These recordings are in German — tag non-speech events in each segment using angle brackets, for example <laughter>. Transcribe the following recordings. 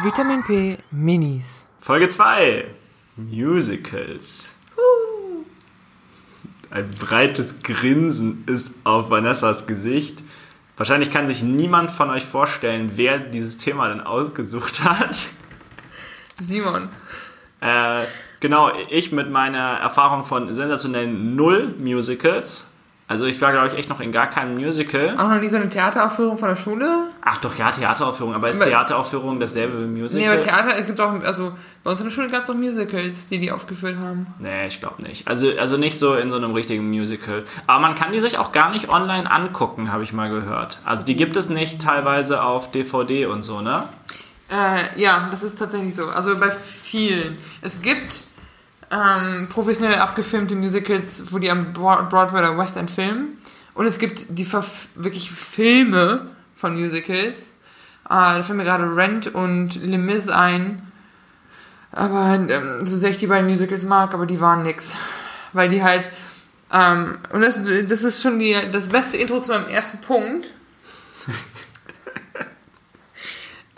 Vitamin P Minis. Folge 2. Musicals. Ein breites Grinsen ist auf Vanessas Gesicht. Wahrscheinlich kann sich niemand von euch vorstellen, wer dieses Thema denn ausgesucht hat. Simon. Äh, genau, ich mit meiner Erfahrung von sensationellen Null-Musicals. Also ich war, glaube ich, echt noch in gar keinem Musical. Auch noch nie so eine Theateraufführung von der Schule? Ach doch, ja, Theateraufführung. Aber ist Aber- Theateraufführung dasselbe wie Musical? Nee, aber Theater, es gibt auch, also bei uns in der Schule gab es auch Musicals, die die aufgeführt haben. Nee, ich glaube nicht. Also, also nicht so in so einem richtigen Musical. Aber man kann die sich auch gar nicht online angucken, habe ich mal gehört. Also die gibt es nicht teilweise auf DVD und so, ne? Äh, ja, das ist tatsächlich so. Also bei vielen. Es gibt ähm, professionell abgefilmte Musicals, wo die am Broad- Broadway oder West End filmen. Und es gibt die Verf wirklich Filme von Musicals. Äh, da fällt mir gerade Rent und Les Mis ein. Aber ähm, so sehr ich die beiden Musicals mag, aber die waren nix. Weil die halt. Ähm, und das, das ist schon die, das beste Intro zu meinem ersten Punkt. <laughs>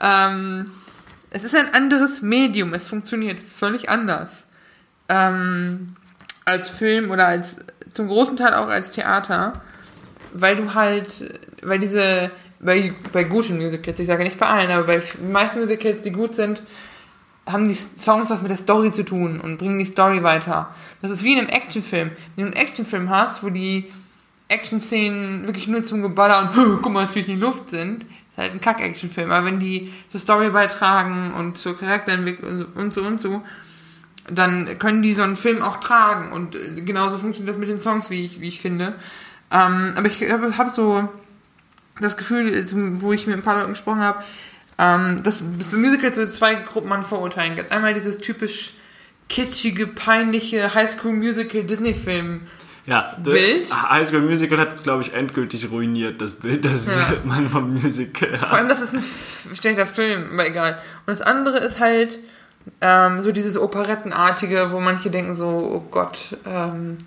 ähm, es ist ein anderes Medium. Es funktioniert völlig anders. Ähm, als Film oder als zum großen Teil auch als Theater. Weil du halt, weil diese, bei, bei guten Musicals, ich sage nicht bei allen, aber bei den meisten Musicals, die gut sind, haben die Songs was mit der Story zu tun und bringen die Story weiter. Das ist wie in einem Actionfilm. Wenn du einen Actionfilm hast, wo die Action-Szenen wirklich nur zum Geballer und guck mal, es fliegt in die Luft sind, ist halt ein Kack-Actionfilm. Aber wenn die zur Story beitragen und zur Charakterentwicklung und so und so, dann können die so einen Film auch tragen. Und genauso funktioniert das mit den Songs, wie ich, wie ich finde. Ähm, aber ich habe hab so das Gefühl, wo ich mit ein paar Leuten gesprochen habe, ähm, dass es bei Musicals so zwei Gruppen an Vorurteilen gibt. Einmal dieses typisch kitschige, peinliche Highschool-Musical-Disney-Film. Ja, Bild? High School Musical hat es, glaube ich, endgültig ruiniert, das Bild, das Ja. <laughs> man vom Musical Vor hat. allem, das ist ein schlechter Film, aber egal. Und das andere ist halt ähm, so dieses Operettenartige, wo manche denken so, oh Gott, ähm,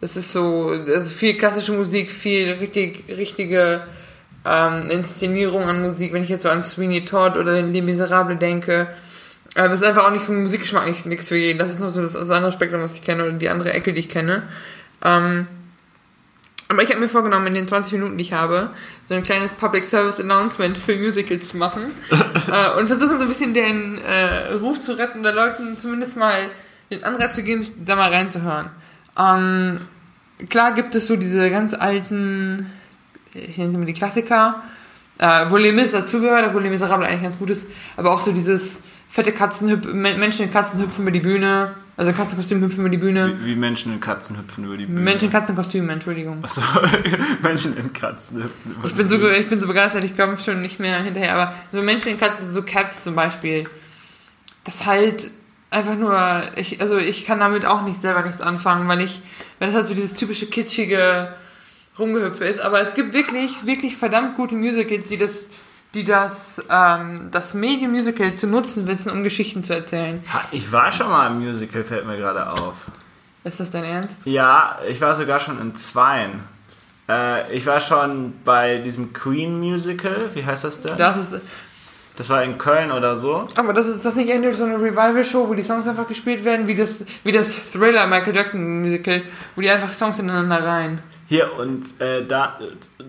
das ist so, also viel klassische Musik, viel richtig, richtige ähm, Inszenierung an Musik. Wenn ich jetzt so an Sweeney Todd oder den Les Miserables denke, äh, das ist einfach auch nicht vom Musikgeschmack nicht, nichts für jeden. Das ist nur so das, das andere Spektrum, was ich kenne oder die andere Ecke, die ich kenne. Ähm, aber ich habe mir vorgenommen, in den 20 Minuten, die ich habe, so ein kleines Public Service Announcement für Musicals zu machen. <laughs> äh, und versuchen so ein bisschen den äh, Ruf zu retten oder Leuten zumindest mal den Anreiz zu geben, da mal reinzuhören. Ähm, klar gibt es so diese ganz alten, ich nenne sie mal die Klassiker, äh, wo Les Mis dazugehört, obwohl Les Miserables eigentlich ganz gut ist, aber auch so dieses fette Katzenhüp Men- Menschen in Katzen hüpfen über die Bühne, also Katzenkostüm hüpfen über die Bühne. Wie, wie Menschen in Katzen hüpfen über die Bühne. Menschen in Katzenkostümen, Entschuldigung. Achso, <laughs> Menschen in Katzen hüpfen über Ich bin die so, ich bin so begeistert, ich komme schon nicht mehr hinterher, aber so Menschen in Katzen, so Cats zum Beispiel, das halt einfach nur, ich, also ich kann damit auch nicht selber nichts anfangen, weil ich, weil das halt so dieses typische kitschige Rumgehüpfe ist, aber es gibt wirklich, wirklich verdammt gute Musicals, die das, die das, ähm, das Medium Musical zu nutzen wissen, um Geschichten zu erzählen. Ich war schon mal im Musical, fällt mir gerade auf. Ist das dein Ernst? Ja, ich war sogar schon in zweien. Äh, ich war schon bei diesem Queen Musical, wie heißt das denn? Das ist, Das war in Köln oder so. Aber das ist das nicht endlich so eine Revival-Show, wo die Songs einfach gespielt werden, wie das, wie das Thriller Michael Jackson Musical, wo die einfach Songs ineinander rein. Hier und äh, da,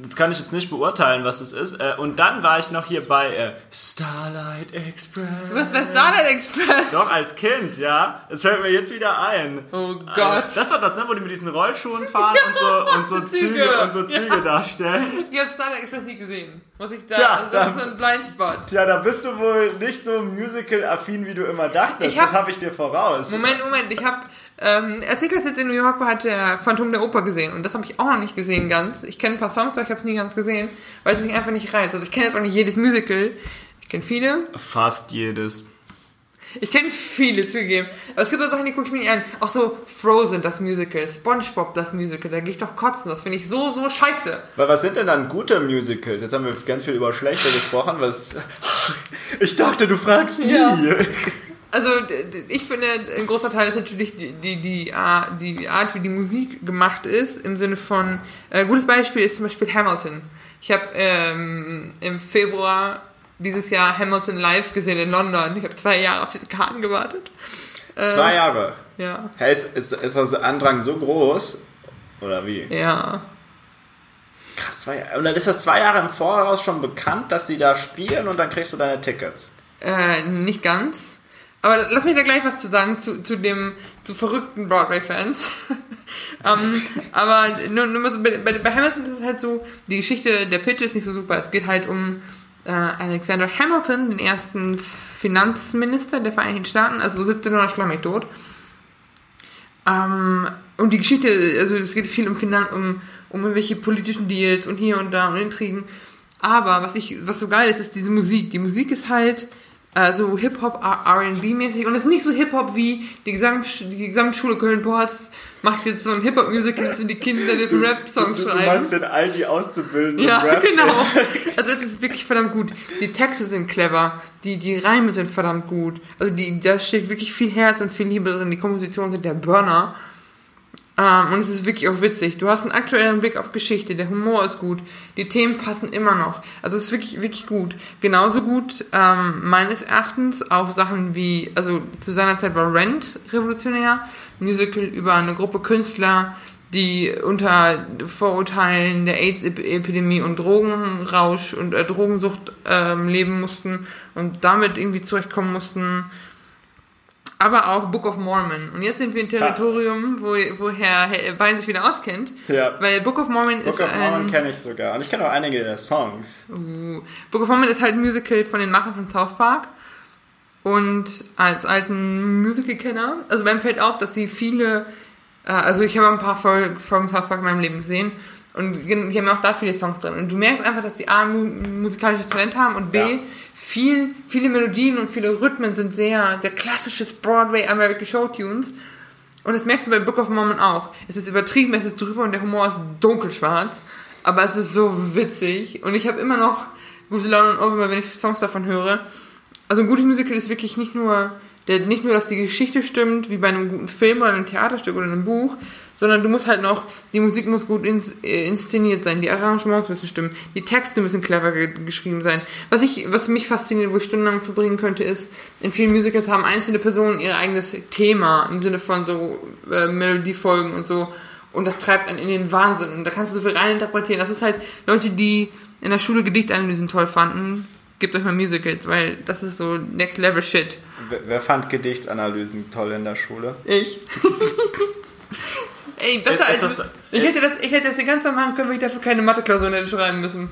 das kann ich jetzt nicht beurteilen, was es ist. Äh, und dann war ich noch hier bei äh, Starlight Express. Du bist bei Starlight Express. Doch, als Kind, ja. Das fällt mir jetzt wieder ein. Oh Äh, Gott. Das ist doch das, ne, wo die mit diesen Rollschuhen fahren und so, <laughs> und so Züge, Züge. und so Züge darstellen. Ich habe Starlight Express nie gesehen. Muss ich da, Tja, das da- ist ein Blindspot. Tja, da bist du wohl nicht so musical-affin, wie du immer dachtest. Hab- das habe ich dir voraus. Moment, Moment, ich habe, ähm, als Niklas jetzt in New York war, hat er Phantom der Oper gesehen und das habe ich auch noch nicht gesehen ganz. Ich kenne ein paar Songs, aber ich habe es nie ganz gesehen, weil es mich einfach nicht reizt. Also ich kenne jetzt auch nicht jedes Musical. Ich kenne viele. Fast jedes. Ich kenne viele zugegeben. Aber es gibt auch Sachen, die gucke ich mir nicht an. Auch so Frozen, das Musical, Spongebob, das Musical. Da gehe ich doch kotzen. Das finde ich so, so scheiße. Weil was sind denn dann gute Musicals? Jetzt haben wir ganz viel über schlechte gesprochen. Was? <laughs> Ich dachte, du fragst nie. Ja. Also ich finde, ein großer Teil ist natürlich die, die, die, Ar- die Art, wie die Musik gemacht ist, im Sinne von, äh, gutes Beispiel ist zum Beispiel Hamilton. Ich habe ähm, im Februar dieses Jahr Hamilton live gesehen in London. Ich habe zwei Jahre auf diese Karten gewartet. Äh, zwei Jahre? Ja. Hey, ist, ist, ist das Andrang so groß? Oder wie? Ja. Krass, zwei Jahre. Und dann ist das zwei Jahre im Voraus schon bekannt, dass sie da spielen und dann kriegst du deine Tickets. Äh, nicht ganz. Aber lass mich da gleich was zu sagen zu, zu dem, zu verrückten Broadway-Fans. um, <laughs> ähm, aber nur, nur so, bei, bei, Hamilton ist es halt so, die Geschichte der Pitch ist nicht so super. Es geht halt um äh, Alexander Hamilton, den ersten Finanzminister der Vereinigten Staaten, also 1700 schlammig tot. Um, und die Geschichte, also es geht viel um, Finan um, um irgendwelche politischen Deals und hier und da und Intrigen. Aber was ich, was so geil ist, ist diese Musik. Die Musik ist halt also Hip-Hop, R&B-mäßig und es ist nicht so Hip-Hop wie die, Gesamt, die Gesamtschule Köln-Porz macht jetzt so ein Hip-Hop-Musical und die Kinder die Rap-Songs schreiben. Du meinst den Aldi auszubilden Ja, Rap. genau. <laughs> Also es ist wirklich verdammt gut. Die Texte sind clever, die, die Reime sind verdammt gut. Also die, da steht wirklich viel Herz und viel Liebe drin. Die Kompositionen sind der Burner. Ähm, und es ist wirklich auch witzig. Du hast einen aktuellen Blick auf Geschichte, der Humor ist gut, die Themen passen immer noch. Also es ist wirklich, wirklich gut. Genauso gut, ähm, meines Erachtens, auch Sachen wie, also zu seiner Zeit war Rent revolutionär, Musical über eine Gruppe Künstler, die unter Vorurteilen der AIDS-Epidemie und Drogenrausch und äh, Drogensucht ähm, leben mussten und damit irgendwie zurechtkommen mussten aber auch Book of Mormon. Und jetzt sind wir im Territorium, wo, wo Herr Bein sich wieder auskennt. Ja. Weil Book of Mormon Book ist Book of Mormon kenne ich sogar. Und ich kenne auch einige der Songs. Uh. Book of Mormon ist halt ein Musical von den Machern von South Park. Und als alten Musical-Kenner, also beim fällt auf, dass sie viele, äh, also ich habe ein paar Folgen von South Park in meinem Leben gesehen. Und die haben auch da viele Songs drin. Und du merkst einfach, dass die A, musikalisches Talent haben und B, ja viel, viele Melodien und viele Rhythmen sind sehr, sehr klassisches Broadway American Show Tunes. Und das merkst du bei Book of Mormon auch. Es ist übertrieben, es ist drüber und der Humor ist dunkelschwarz. Aber es ist so witzig. Und ich habe immer noch gute Laune und Ohr, wenn ich Songs davon höre. Also ein gutes Musical ist wirklich nicht nur, der, nicht nur, dass die Geschichte stimmt, wie bei einem guten Film oder einem Theaterstück oder einem Buch, sondern du musst halt noch, die Musik muss gut ins, äh, inszeniert sein, die Arrangements müssen stimmen, die Texte müssen clever ge geschrieben sein. Was ich, was mich fasziniert, wo ich stundenlang verbringen könnte, ist, in vielen Musicals haben einzelne Personen ihr eigenes Thema im Sinne von so äh, Melodiefolgen und so. Und das treibt einen in den Wahnsinn. Und da kannst du so viel reininterpretieren. Das ist halt Leute, die in der Schule Gedichtanalysen toll fanden. Gebt euch mal Musicals, weil das ist so Next Level Shit. Wer, wer fand Gedichtanalysen toll in der Schule? Ich. <laughs> Ey, besser ist, als. Das, ich, hätte das, ich hätte das den ganzen machen können, wenn ich dafür keine Mathe-Klausuren hätte schreiben müssen.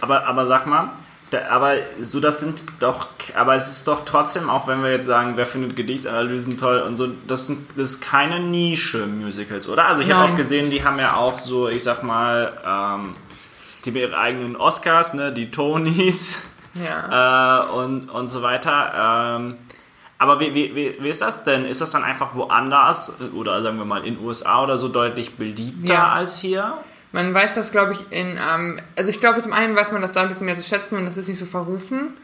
Aber, aber sag mal, da, aber so, das sind doch, aber es ist doch trotzdem, auch wenn wir jetzt sagen, wer findet Gedichtanalysen toll und so, das, sind, das ist keine Nische Musicals, oder? Also ich habe auch gesehen, die haben ja auch so, ich sag mal, ähm, die haben ihre eigenen Oscars, ne, die Tonys ja. äh, und, und so weiter. Ähm, aber wie, wie, wie ist das denn? Ist das dann einfach woanders oder sagen wir mal in USA oder so deutlich beliebter ja. als hier? Man weiß das, glaube ich, in. Ähm, also, ich glaube, zum einen weiß man das da ein bisschen mehr zu schätzen und das ist nicht so verrufen.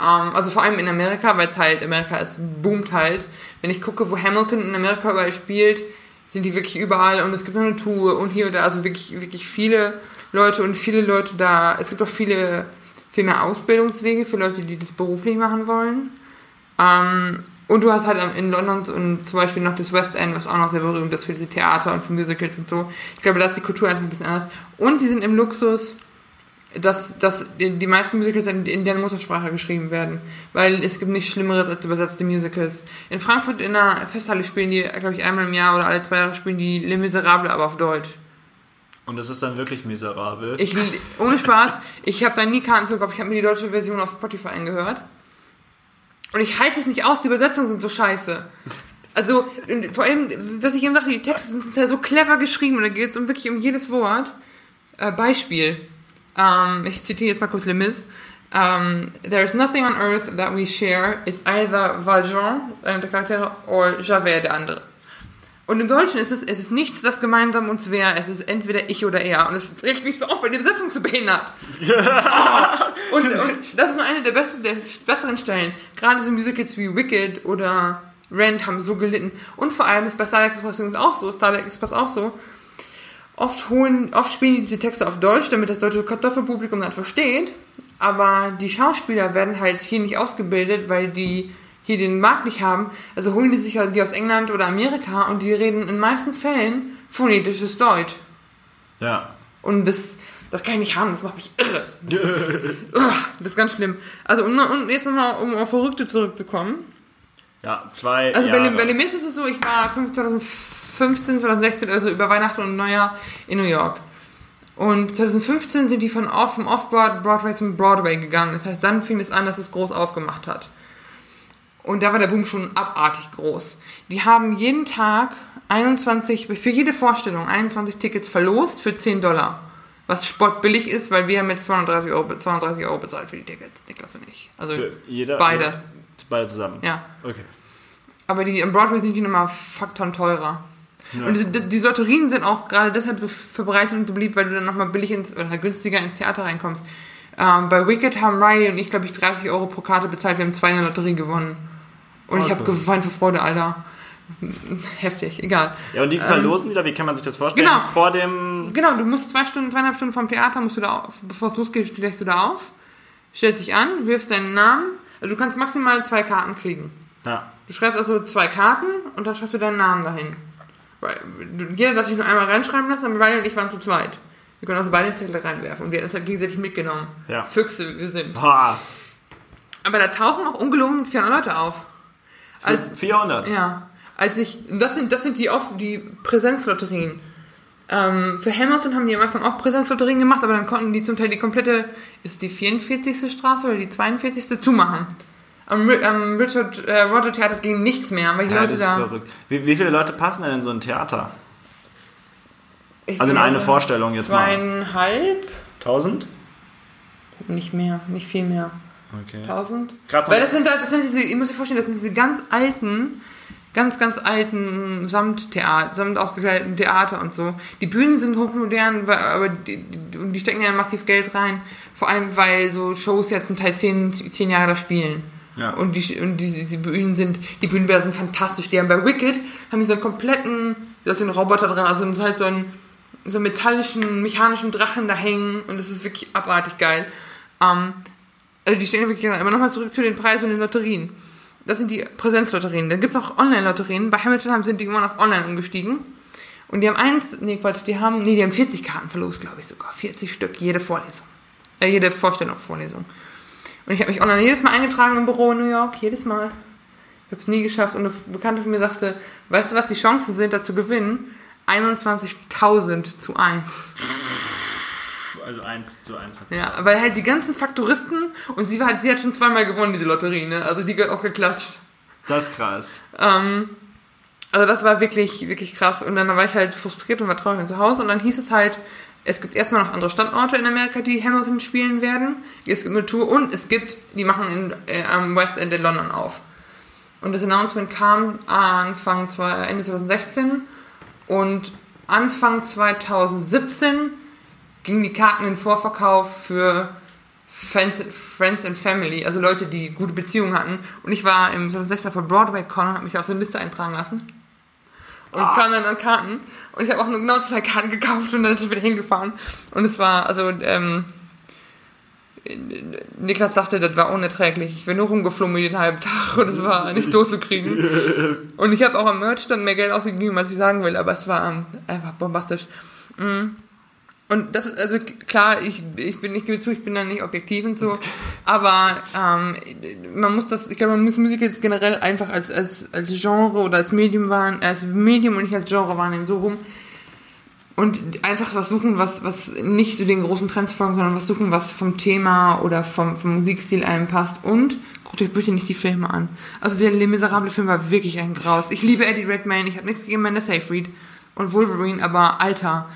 Ähm, also, vor allem in Amerika, weil es halt, Amerika ist, boomt halt. Wenn ich gucke, wo Hamilton in Amerika überall spielt, sind die wirklich überall und es gibt noch eine Tour und hier und da, also wirklich, wirklich viele Leute und viele Leute da. Es gibt auch viele, viel mehr Ausbildungswege für Leute, die das beruflich machen wollen. Ähm, und du hast halt in London und zum Beispiel noch das West End, was auch noch sehr berühmt ist für diese Theater und für Musicals und so. Ich glaube, da ist die Kultur einfach ein bisschen anders. Und die sind im Luxus, dass, dass die meisten Musicals in, in deren Muttersprache geschrieben werden. Weil es gibt nichts Schlimmeres als übersetzte Musicals. In Frankfurt in der Festhalle spielen die, glaube ich, einmal im Jahr oder alle zwei Jahre spielen die Les Miserables, aber auf Deutsch. Und das ist dann wirklich miserabel. Ich, ohne Spaß, ich habe da nie Karten für gekauft. Ich habe mir die deutsche Version auf Spotify angehört. Und ich halte es nicht aus, die Übersetzungen sind so scheiße. Also, vor allem, was ich eben sagte, die Texte sind ja so clever geschrieben und da geht es um wirklich um jedes Wort. Äh, Beispiel. Ähm, ich zitiere jetzt mal kurz Lemis. Um, ähm, there is nothing on earth that we share. It's either Valjean, einer der Charaktere, or Javert, der andere. Und im Deutschen ist es, es ist nichts, das gemeinsam uns wäre. Es ist entweder ich oder er. Und es regt mich so auf, weil die Besetzung so behindert. oh. <laughs> und, und das ist nur eine der, besten, der besseren Stellen. Gerade so Musicals wie Wicked oder Rent haben so gelitten. Und vor allem ist bei Starlight Express auch so, Starlight Express auch so. Oft holen, oft spielen die diese Texte auf Deutsch, damit das deutsche Kartoffelpublikum das versteht. Aber die Schauspieler werden halt hier nicht ausgebildet, weil die hier den Markt nicht haben. Also holen die sich die aus England oder Amerika und die reden in den meisten Fällen phonetisches Deutsch. Ja. Und das, das kann ich nicht haben, das macht mich irre. Das ist, <laughs> das ist ganz schlimm. Also um, um jetzt nochmal, um auf Verrückte zurückzukommen. Ja, zwei Also bei, Jahre. Lim- bei Limis ist es so, ich war 2015, 2016, also über Weihnachten und Neujahr in New York. Und 2015 sind die von off, vom Off-Broadway zum Broadway gegangen. Das heißt, dann fing es an, dass es groß aufgemacht hat. Und da war der Boom schon abartig groß. Die haben jeden Tag 21, für jede Vorstellung 21 Tickets verlost für 10 Dollar. Was spottbillig ist, weil wir haben mit 230 Euro, 230 Euro bezahlt für die Tickets. Niklas und ich. Also Für jeder, beide. Beide zusammen. Ja. Okay. Aber die am Broadway sind die nochmal Faktoren teurer. Und diese, die, Lotterien sind auch gerade deshalb so verbreitet und so beliebt, weil du dann nochmal billig ins, oder günstiger ins Theater reinkommst. Ähm, bei Wicked haben Riley und ich, glaube ich, 30 Euro pro Karte bezahlt. Wir haben zwei in der Lotterie gewonnen. Und ich habe Okay. geweint vor Freude, Alter. Heftig, egal. Ja, und die verlosen die da, wie kann man sich das vorstellen? Ähm, genau. Vor dem. Genau, du musst zwei Stunden, zweieinhalb Stunden vom Theater, musst du da auf, bevor es losgeht, stehst du da auf, stellst dich an, wirfst deinen Namen. Also du kannst maximal zwei Karten kriegen. Ja. Du schreibst also zwei Karten und dann schreibst du deinen Namen dahin. Weil, Jeder darf sich nur einmal reinschreiben lassen, aber Ryan und ich waren zu zweit. Wir können also beide den Zettel reinwerfen und wir haben uns halt gegenseitig mitgenommen. Ja. Füchse, wir sind. Boah. Aber da tauchen auch ungelogen 400 Leute auf. Als, 400. ja, als ich, das sind, das sind die oft, die Präsenzlotterien. Ähm, für Hamilton haben die am Anfang auch Präsenzlotterien gemacht, aber dann konnten die zum Teil die komplette, ist die 44. Straße oder die 42. zumachen. Am, am Richard, äh, Roger Theater ging nichts mehr, weil die Ja, Leute das ist da. verrückt. Wie, wie viele Leute passen denn in so ein Theater? Ich Also in eine Vorstellung jetzt mal. Zweieinhalb? 1000? Nicht mehr, nicht viel mehr. Okay. 1000? Krass, Weil das sind, das sind diese, ihr müsst euch vorstellen, das sind diese ganz alten, ganz, ganz alten Samttheater, samt ausgekleideten Theater und so. Die Bühnen sind hochmodern, aber die, die, stecken ja massiv Geld rein. Vor allem, weil so Shows jetzt zum Teil zehn, zehn Jahre da spielen. Ja. Und, die, und die, die Bühnen sind, die Bühnenbilder sind fantastisch. Die haben bei Wicked, haben die so einen kompletten, da ist ein Roboter dran, also halt so einen, so einen metallischen, mechanischen Drachen da hängen und das ist wirklich abartig geil. Ähm, also die stehen wirklich, aber nochmal zurück zu den Preisen und den Lotterien. Das sind die Präsenzlotterien. Dann gibt es auch Online-Lotterien. Bei Hamilton haben, sind die immer auf Online umgestiegen. Und die haben eins, nee Quatsch, die haben, nee, die haben 40 Karten verlost, glaube ich sogar. 40 Stück, jede Vorlesung. Äh, jede Vorstellungsvorlesung. Und ich habe mich online jedes Mal eingetragen im Büro in New York, jedes Mal. Ich habe es nie geschafft. Und eine Bekannte von mir sagte, weißt du, was die Chancen sind, da zu gewinnen? 21.000 zu 1. Also 1 zu 1. Ja, weil halt die ganzen Faktoristen und sie, war, sie hat schon zweimal gewonnen, diese Lotterie, ne? Also die gehört auch geklatscht. Das ist krass. Ähm, also das war wirklich, wirklich krass. Und dann war ich halt frustriert und war traurig zu Hause. Und dann hieß es halt, es gibt erstmal noch andere Standorte in Amerika, die Hamilton spielen werden. Es gibt eine Tour und es gibt, die machen in, äh, am West End in London auf. Und das Announcement kam Anfang, zwei- Ende 2016 und Anfang 2017 gingen die Karten in Vorverkauf für Friends, Friends and Family, also Leute, die gute Beziehungen hatten. Und ich war im 2016 für Broadway Con und habe mich auf so eine Liste eintragen lassen. Und kam dann an Karten. Und ich habe auch nur genau zwei Karten gekauft und dann sind wir wieder hingefahren. Und es war, also, ähm, Niklas sagte, das war unerträglich. Ich bin nur rumgeflogen den halben Tag und es war nicht durchzukriegen. Und ich habe auch am Merchstand mehr Geld ausgegeben, als ich sagen will, aber es war ähm, einfach bombastisch. Mm. Und das ist, also klar, ich, ich bin, ich gebe zu, ich bin da nicht objektiv und so, aber ähm, man muss das, ich glaube, man muss Musik jetzt generell einfach als, als, als Genre oder als Medium wahrnehmen, als Medium und nicht als Genre wahrnehmen, so rum. Und einfach was suchen, was, was nicht zu den großen Trends folgt, sondern was suchen, was vom Thema oder vom, vom Musikstil einem passt. Und guckt euch bitte nicht die Filme an. Also der Les Miserables Film war wirklich ein Graus. Ich liebe Eddie Redmayne, ich habe nichts gegen Amanda Seyfried und Wolverine, aber Alter.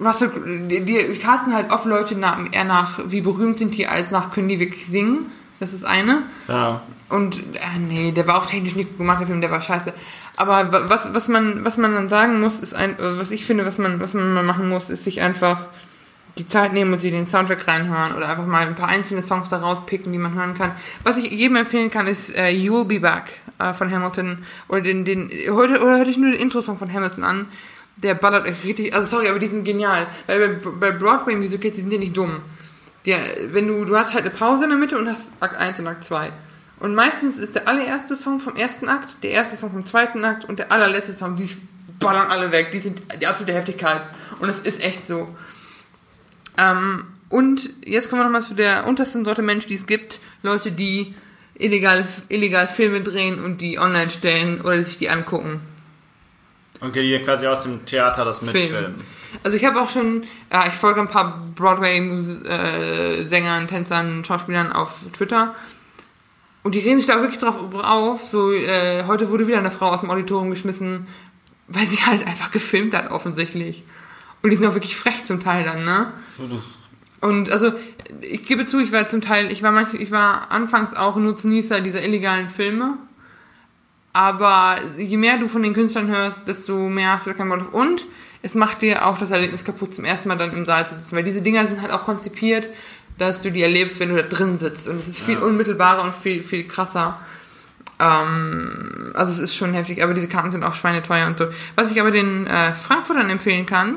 Russell, die, die casten halt oft Leute nach, eher nach, wie berühmt sind die, als nach, können die wirklich singen. Das ist eine. Ja. Und, äh, nee, der war auch technisch nicht gut gemacht, der Film, der war scheiße. Aber wa- was, was man, was man dann sagen muss, ist ein, äh, was ich finde, was man, was man mal machen muss, ist sich einfach die Zeit nehmen und sie den Soundtrack reinhören oder einfach mal ein paar einzelne Songs da rauspicken, die man hören kann. Was ich jedem empfehlen kann, ist äh, You'll Be Back äh, von Hamilton oder den, den, heute, oder hörte ich nur den Intro-Song von Hamilton an. Der ballert euch richtig, also sorry, aber die sind genial. Weil bei, bei Broadway-Musicals, die sind ja nicht dumm. Der, wenn du, du hast halt eine Pause in der Mitte und hast Akt 1 und Akt 2. Und meistens ist der allererste Song vom ersten Akt, der erste Song vom zweiten Akt und der allerletzte Song, die ballern alle weg. Die sind die absolute Heftigkeit. Und es ist echt so. Ähm, und jetzt kommen wir nochmal zu der untersten Sorte Mensch, die es gibt. Leute, die illegal, illegal Filme drehen und die online stellen oder sich die angucken. Okay, die quasi aus dem Theater das mitfilmen. Also ich habe auch schon, ja, ich folge ein paar Broadway-Sängern, Tänzern, Schauspielern auf Twitter. Und die reden sich da wirklich drauf auf. So, äh, heute wurde wieder eine Frau aus dem Auditorium geschmissen, weil sie halt einfach gefilmt hat, offensichtlich. Und die sind auch wirklich frech zum Teil dann, ne? Und also, ich gebe zu, ich war zum Teil, ich war manch, ich war anfangs auch Nutznießer dieser illegalen Filme. Aber je mehr du von den Künstlern hörst, desto mehr hast du da keinen Bock drauf. Und es macht dir auch das Erlebnis kaputt, zum ersten Mal dann im Saal zu sitzen. Weil diese Dinger sind halt auch konzipiert, dass du die erlebst, wenn du da drin sitzt. Und es ist viel ja. unmittelbarer und viel, viel krasser. Ähm, also es ist schon heftig, aber diese Karten sind auch schweineteuer und so. Was ich aber den äh, Frankfurtern empfehlen kann,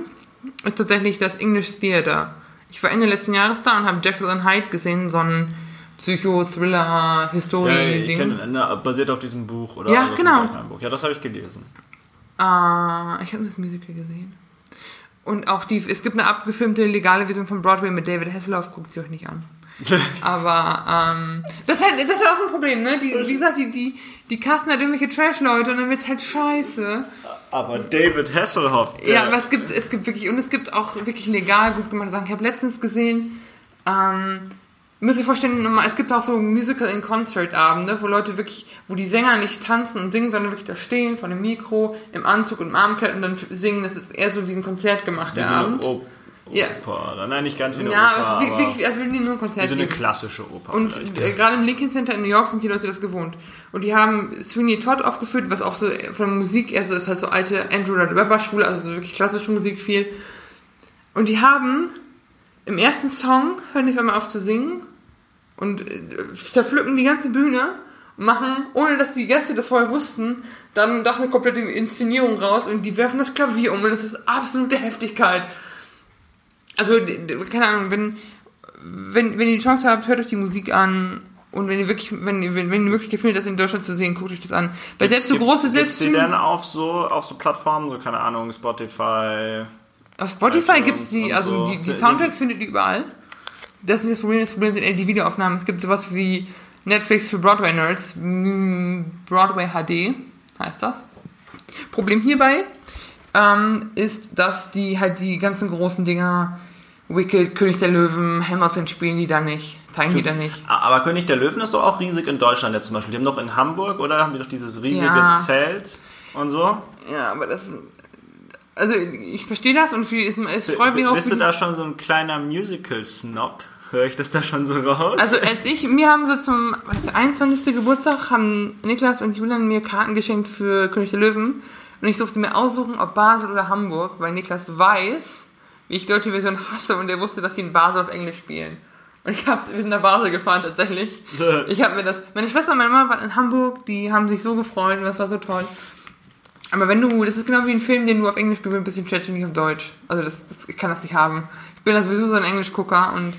ist tatsächlich das English Theater. Ich war Ende letzten Jahres da und habe Jekyll and Hyde gesehen, so ein Psycho-Thriller, Historien-Ding. Ja, basiert auf diesem Buch, oder? Ja, genau. Ja, das habe ich gelesen. Uh, ich habe das Musical gesehen. Und auch die, es gibt eine abgefilmte legale Version von Broadway mit David Hasselhoff, guckt sie euch nicht an. <laughs> Aber ähm, das, ist halt, das ist halt auch so ein Problem, ne? Die, wie gesagt, die, die, die casten halt irgendwelche Trash-Leute und dann wird's halt scheiße. Aber David Hasselhoff. Ja, aber es gibt, es gibt wirklich, und es gibt auch wirklich legal gut gemachte Sachen. Ich habe letztens gesehen, ähm, müsst ihr vorstellen, es gibt auch so Musical in Concert Abende, wo Leute wirklich, wo die Sänger nicht tanzen und singen, sondern wirklich da stehen, vor dem Mikro, im Anzug und im Armkleid und dann singen. Das ist eher so wie ein Konzert gemacht, der Abend. Oper, ja. Nein, nicht ganz wie eine ja, Oper. Ja, es ist wirklich, als würden die nur ein Konzert so eine geben. klassische Oper. Und äh, gerade im Lincoln Center in New York sind die Leute das gewohnt. Und die haben Sweeney Todd aufgeführt, was auch so von der Musik, also ist halt so alte Andrew Lloyd Webber Schule, also so wirklich klassische Musik viel. Und die haben im ersten Song, hören die einmal auf zu singen und äh, zerpflücken die ganze Bühne und machen, ohne dass die Gäste das vorher wussten, dann doch eine komplette Inszenierung raus und die werfen das Klavier um und das ist absolute Heftigkeit. Also, keine Ahnung, wenn, wenn, wenn ihr die Chance habt, hört euch die Musik an und wenn ihr wirklich, wenn ihr, wenn, wenn ihr die Möglichkeit findet, das in Deutschland zu sehen, guckt euch das an. Weil selbst so große, selbst. Gibt's die denn auf so, auf so Plattformen, so keine Ahnung, Spotify? Auf Spotify gibt es die, also so. die, die Soundtracks findet ihr überall das ist das Problem. Das Problem sind eher die Videoaufnahmen. Es gibt sowas wie Netflix für Broadway-Nerds. Broadway HD heißt das. Problem hierbei ähm, ist, dass die halt die ganzen großen Dinger, Wicked, König der Löwen, Hamilton spielen die da nicht. Zeigen die da nicht. Aber König der Löwen ist doch auch riesig in Deutschland ja zum Beispiel. Die haben doch in Hamburg, oder? Haben die doch dieses riesige ja. Zelt und so? Ja, aber das also ich verstehe das und es, es freut mich auch. Bist du da schon so ein kleiner Musical-Snob? Höre ich das da schon so raus? Also als ich, mir haben so zum was, 21. Geburtstag haben Niklas und Julian mir Karten geschenkt für König der Löwen und ich durfte mir aussuchen, ob Basel oder Hamburg, weil Niklas weiß, wie ich deutsche Version hasse und er wusste, dass sie in Basel auf Englisch spielen. Und ich hab, wir sind nach Basel gefahren tatsächlich. <laughs> Ich habe mir das, meine Schwester und meine Mama waren in Hamburg, die haben sich so gefreut und das war so toll. Aber wenn du, das ist genau wie ein Film, den du auf Englisch gewöhnt bist, den stellst du nicht auf Deutsch. Also das, das ich kann das nicht haben. Ich bin da sowieso so ein Englischgucker und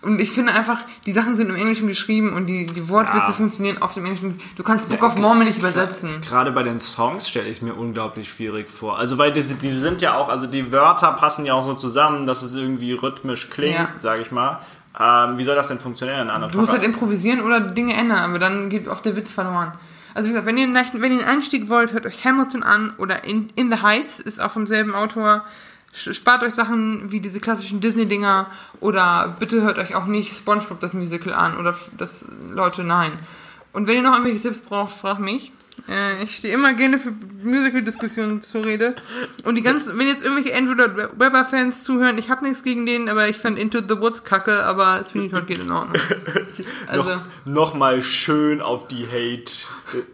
und ich finde einfach, die Sachen sind im Englischen geschrieben und die, die Wortwitze ja. funktionieren auf dem Englischen. Du kannst Book ja, of Mormon nicht übersetzen. Gerade bei den Songs stelle ich es mir unglaublich schwierig vor. Also, weil die, die sind ja auch, also die Wörter passen ja auch so zusammen, dass es irgendwie rhythmisch klingt, ja. sage ich mal. Ähm, wie soll das denn funktionieren in anderen Du musst halt improvisieren oder Dinge ändern, aber dann geht oft der Witz verloren. Also wie gesagt, wenn ihr, einen, wenn ihr einen Einstieg wollt, hört euch Hamilton an oder In, In the Heights, ist auch vom selben Autor. Spart euch Sachen wie diese klassischen Disney-Dinger oder bitte hört euch auch nicht SpongeBob das Musical an oder das Leute, nein. Und wenn ihr noch irgendwelche Tipps braucht, fragt mich. Äh, ich stehe immer gerne für Musical-Diskussionen zur Rede. Und die ganzen, wenn jetzt irgendwelche Andrew Webber-Fans zuhören, ich habe nichts gegen den, aber ich fand Into the Woods kacke, aber Sweeney Todd geht in Ordnung. <laughs> Also, noch, noch mal schön auf die Hate,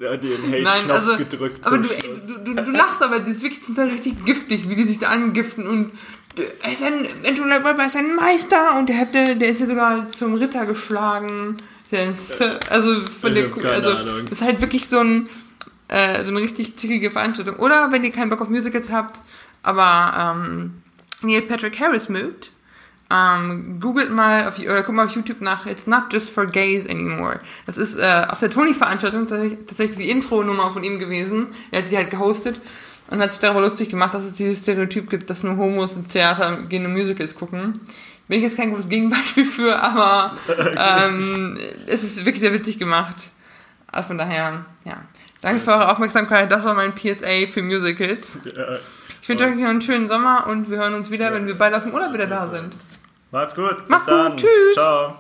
äh, den Hate-Knopf also, gedrückt. Aber du, du, du, du lachst, aber das ist wirklich zum Teil richtig giftig, wie die sich da angiften und er ist ein, Andrew Webber ist ein Meister und der hatte, der ist ja sogar zum Ritter geschlagen. Also von der, also das ist halt wirklich so ein äh, so eine richtig zickige Veranstaltung. Oder wenn ihr keinen Bock auf Musicals habt, aber ähm, Neil Patrick Harris mögt, ähm, googelt mal auf, oder guckt mal auf YouTube nach It's Not Just for Gays Anymore. Das ist äh, auf der Tony-Veranstaltung tatsächlich, tatsächlich die Intro-Nummer von ihm gewesen. Er hat sie halt gehostet und hat sich darüber lustig gemacht, dass es dieses Stereotyp gibt, dass nur Homos ins Theater gehen und Musicals gucken. Bin ich jetzt kein gutes Gegenbeispiel für, aber <laughs> ähm, es ist wirklich sehr witzig gemacht. Also von daher, ja. Danke für eure Aufmerksamkeit. Das war mein PSA für Musicals. Ja. Ich wünsche euch noch einen schönen Sommer und wir hören uns wieder, wenn wir beide aus dem Urlaub wieder da sind. Macht's gut. Macht's gut. Tschüss. Ciao.